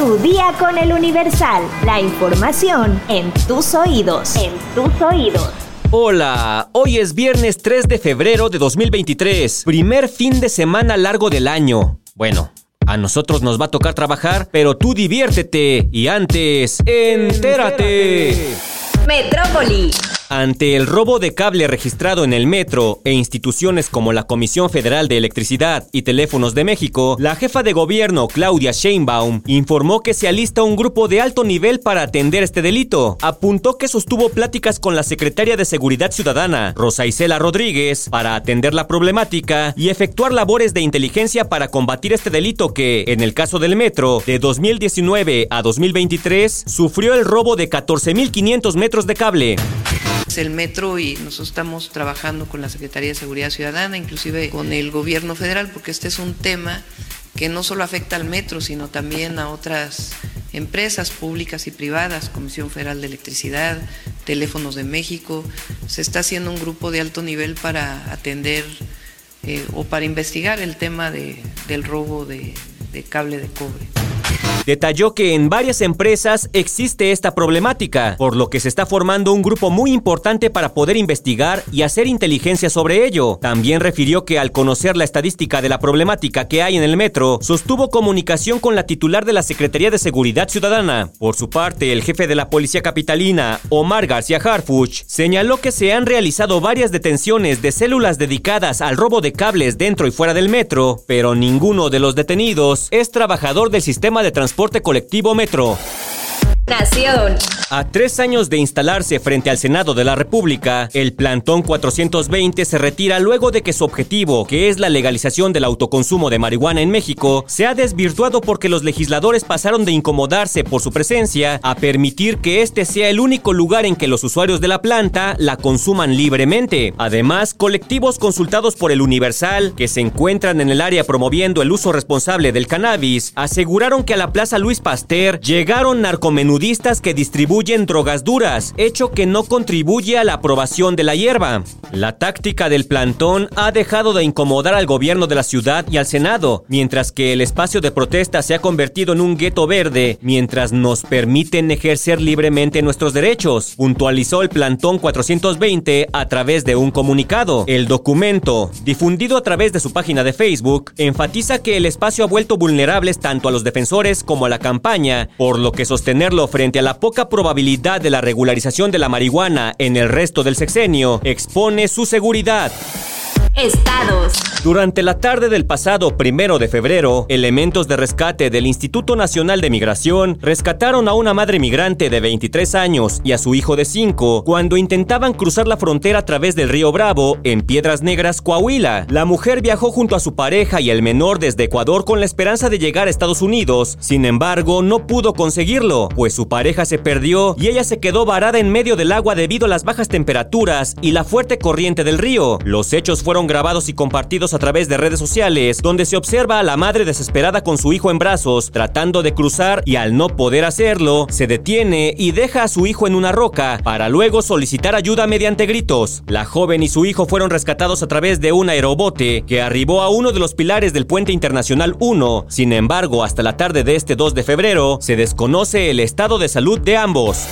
Tu día con el Universal. La información en tus oídos. En tus oídos. Hola, hoy es viernes 3 de febrero de 2023, primer fin de semana largo del año. Bueno, a nosotros nos va a tocar trabajar, pero tú diviértete y antes, entérate. Metrópoli. Ante el robo de cable registrado en el metro e instituciones como la Comisión Federal de Electricidad y Teléfonos de México, la jefa de gobierno Claudia Sheinbaum informó que se alista un grupo de alto nivel para atender este delito. Apuntó que sostuvo pláticas con la secretaria de Seguridad Ciudadana, Rosa Isela Rodríguez, para atender la problemática y efectuar labores de inteligencia para combatir este delito que, en el caso del metro, de 2019 a 2023, sufrió el robo de 14.500 metros de cable el metro y nosotros estamos trabajando con la Secretaría de Seguridad Ciudadana, inclusive con el gobierno federal, porque este es un tema que no solo afecta al metro, sino también a otras empresas públicas y privadas, Comisión Federal de Electricidad, Teléfonos de México. Se está haciendo un grupo de alto nivel para atender eh, o para investigar el tema de, del robo de cable de cobre. Detalló que en varias empresas existe esta problemática, por lo que se está formando un grupo muy importante para poder investigar y hacer inteligencia sobre ello. También refirió que al conocer la estadística de la problemática que hay en el metro, sostuvo comunicación con la titular de la Secretaría de Seguridad Ciudadana. Por su parte, el jefe de la Policía Capitalina, Omar García Harfuch, señaló que se han realizado varias detenciones de células dedicadas al robo de cables dentro y fuera del metro, pero ninguno de los detenidos es trabajador del sistema de transporte colectivo Metro. A tres años de instalarse frente al Senado de la República, el plantón 420 se retira luego de que su objetivo, que es la legalización del autoconsumo de marihuana en México, se ha desvirtuado porque los legisladores pasaron de incomodarse por su presencia a permitir que este sea el único lugar en que los usuarios de la planta la consuman libremente. Además, colectivos consultados por el Universal, que se encuentran en el área promoviendo el uso responsable del cannabis, aseguraron que a la Plaza Luis Pasteur llegaron que distribuyen drogas duras, hecho que no contribuye a la aprobación de la hierba. La táctica del plantón ha dejado de incomodar al gobierno de la ciudad y al Senado, mientras que el espacio de protesta se ha convertido en un gueto verde, mientras nos permiten ejercer libremente nuestros derechos, puntualizó el plantón 420 a través de un comunicado. El documento, difundido a través de su página de Facebook, enfatiza que el espacio ha vuelto vulnerables tanto a los defensores como a la campaña, por lo que sostenerlo frente a la poca probabilidad de la regularización de la marihuana en el resto del sexenio expone su seguridad. Estados. Durante la tarde del pasado primero de febrero, elementos de rescate del Instituto Nacional de Migración rescataron a una madre migrante de 23 años y a su hijo de 5 cuando intentaban cruzar la frontera a través del río Bravo en Piedras Negras, Coahuila. La mujer viajó junto a su pareja y el menor desde Ecuador con la esperanza de llegar a Estados Unidos. Sin embargo, no pudo conseguirlo, pues su pareja se perdió y ella se quedó varada en medio del agua debido a las bajas temperaturas y la fuerte corriente del río. Los hechos fueron grabados y compartidos a través de redes sociales, donde se observa a la madre desesperada con su hijo en brazos, tratando de cruzar y al no poder hacerlo, se detiene y deja a su hijo en una roca, para luego solicitar ayuda mediante gritos. La joven y su hijo fueron rescatados a través de un aerobote que arribó a uno de los pilares del puente internacional 1. Sin embargo, hasta la tarde de este 2 de febrero, se desconoce el estado de salud de ambos.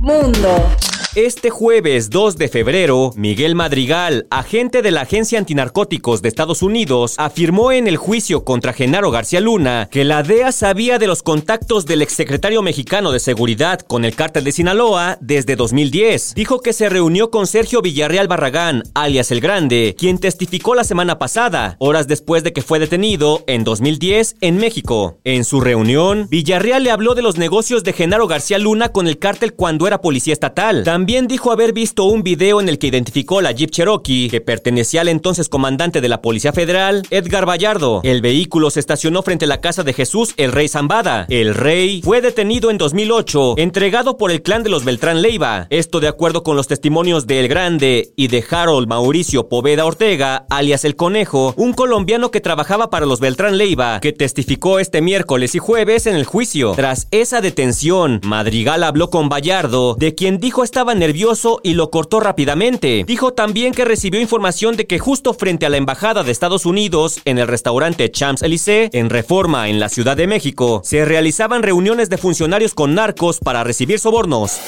Mundo. Este jueves 2 de febrero, Miguel Madrigal, agente de la Agencia Antinarcóticos de Estados Unidos, afirmó en el juicio contra Genaro García Luna que la DEA sabía de los contactos del exsecretario mexicano de Seguridad con el cártel de Sinaloa desde 2010. Dijo que se reunió con Sergio Villarreal Barragán, alias El Grande, quien testificó la semana pasada, horas después de que fue detenido en 2010 en México. En su reunión, Villarreal le habló de los negocios de Genaro García Luna con el cártel cuando era policía estatal. Dijo haber visto un video en el que identificó la Jeep Cherokee, que pertenecía al entonces comandante de la Policía Federal, Edgar Vallardo. El vehículo se estacionó frente a la casa de Jesús el Rey Zambada. El Rey fue detenido en 2008, entregado por el clan de los Beltrán Leiva. Esto de acuerdo con los testimonios de El Grande y de Harold Mauricio Poveda Ortega, alias El Conejo, un colombiano que trabajaba para los Beltrán Leiva, que testificó este miércoles y jueves en el juicio. Tras esa detención, Madrigal habló con Vallardo, de quien dijo estaba nervioso y lo cortó rápidamente. Dijo también que recibió información de que justo frente a la embajada de Estados Unidos, en el restaurante Champs Élysées, en Reforma, en la Ciudad de México, se realizaban reuniones de funcionarios con narcos para recibir sobornos.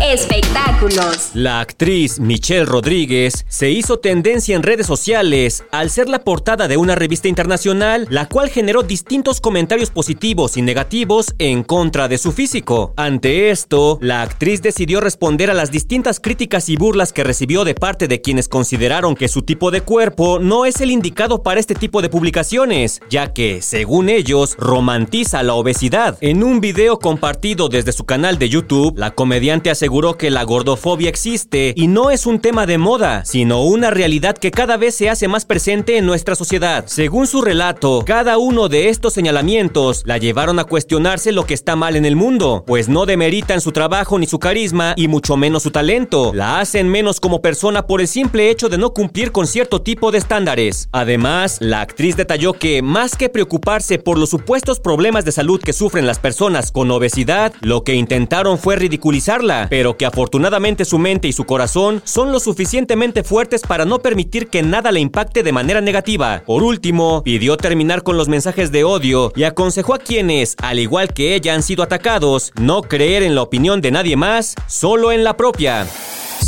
Espectáculos. La actriz Michelle Rodríguez se hizo tendencia en redes sociales al ser la portada de una revista internacional, la cual generó distintos comentarios positivos y negativos en contra de su físico. Ante esto, la actriz decidió responder a las distintas críticas y burlas que recibió de parte de quienes consideraron que su tipo de cuerpo no es el indicado para este tipo de publicaciones, ya que, según ellos, romantiza la obesidad. En un video compartido desde su canal de YouTube, la comediante aseguró aseguró que la gordofobia existe y no es un tema de moda, sino una realidad que cada vez se hace más presente en nuestra sociedad. Según su relato, cada uno de estos señalamientos la llevaron a cuestionarse lo que está mal en el mundo, pues no demeritan su trabajo ni su carisma y mucho menos su talento. La hacen menos como persona por el simple hecho de no cumplir con cierto tipo de estándares. Además, la actriz detalló que más que preocuparse por los supuestos problemas de salud que sufren las personas con obesidad, lo que intentaron fue ridiculizarla, pero que afortunadamente su mente y su corazón son lo suficientemente fuertes para no permitir que nada le impacte de manera negativa. Por último, pidió terminar con los mensajes de odio y aconsejó a quienes, al igual que ella, han sido atacados, no creer en la opinión de nadie más, solo en la propia.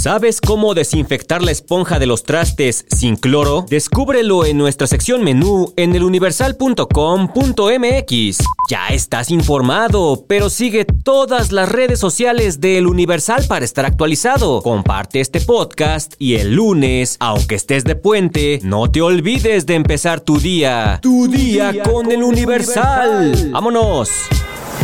¿Sabes cómo desinfectar la esponja de los trastes sin cloro? Descúbrelo en nuestra sección menú en eluniversal.com.mx. Ya estás informado, pero sigue todas las redes sociales de El Universal para estar actualizado. Comparte este podcast y el lunes, aunque estés de puente, no te olvides de empezar tu día. Tu día con El Universal. ¡Vámonos!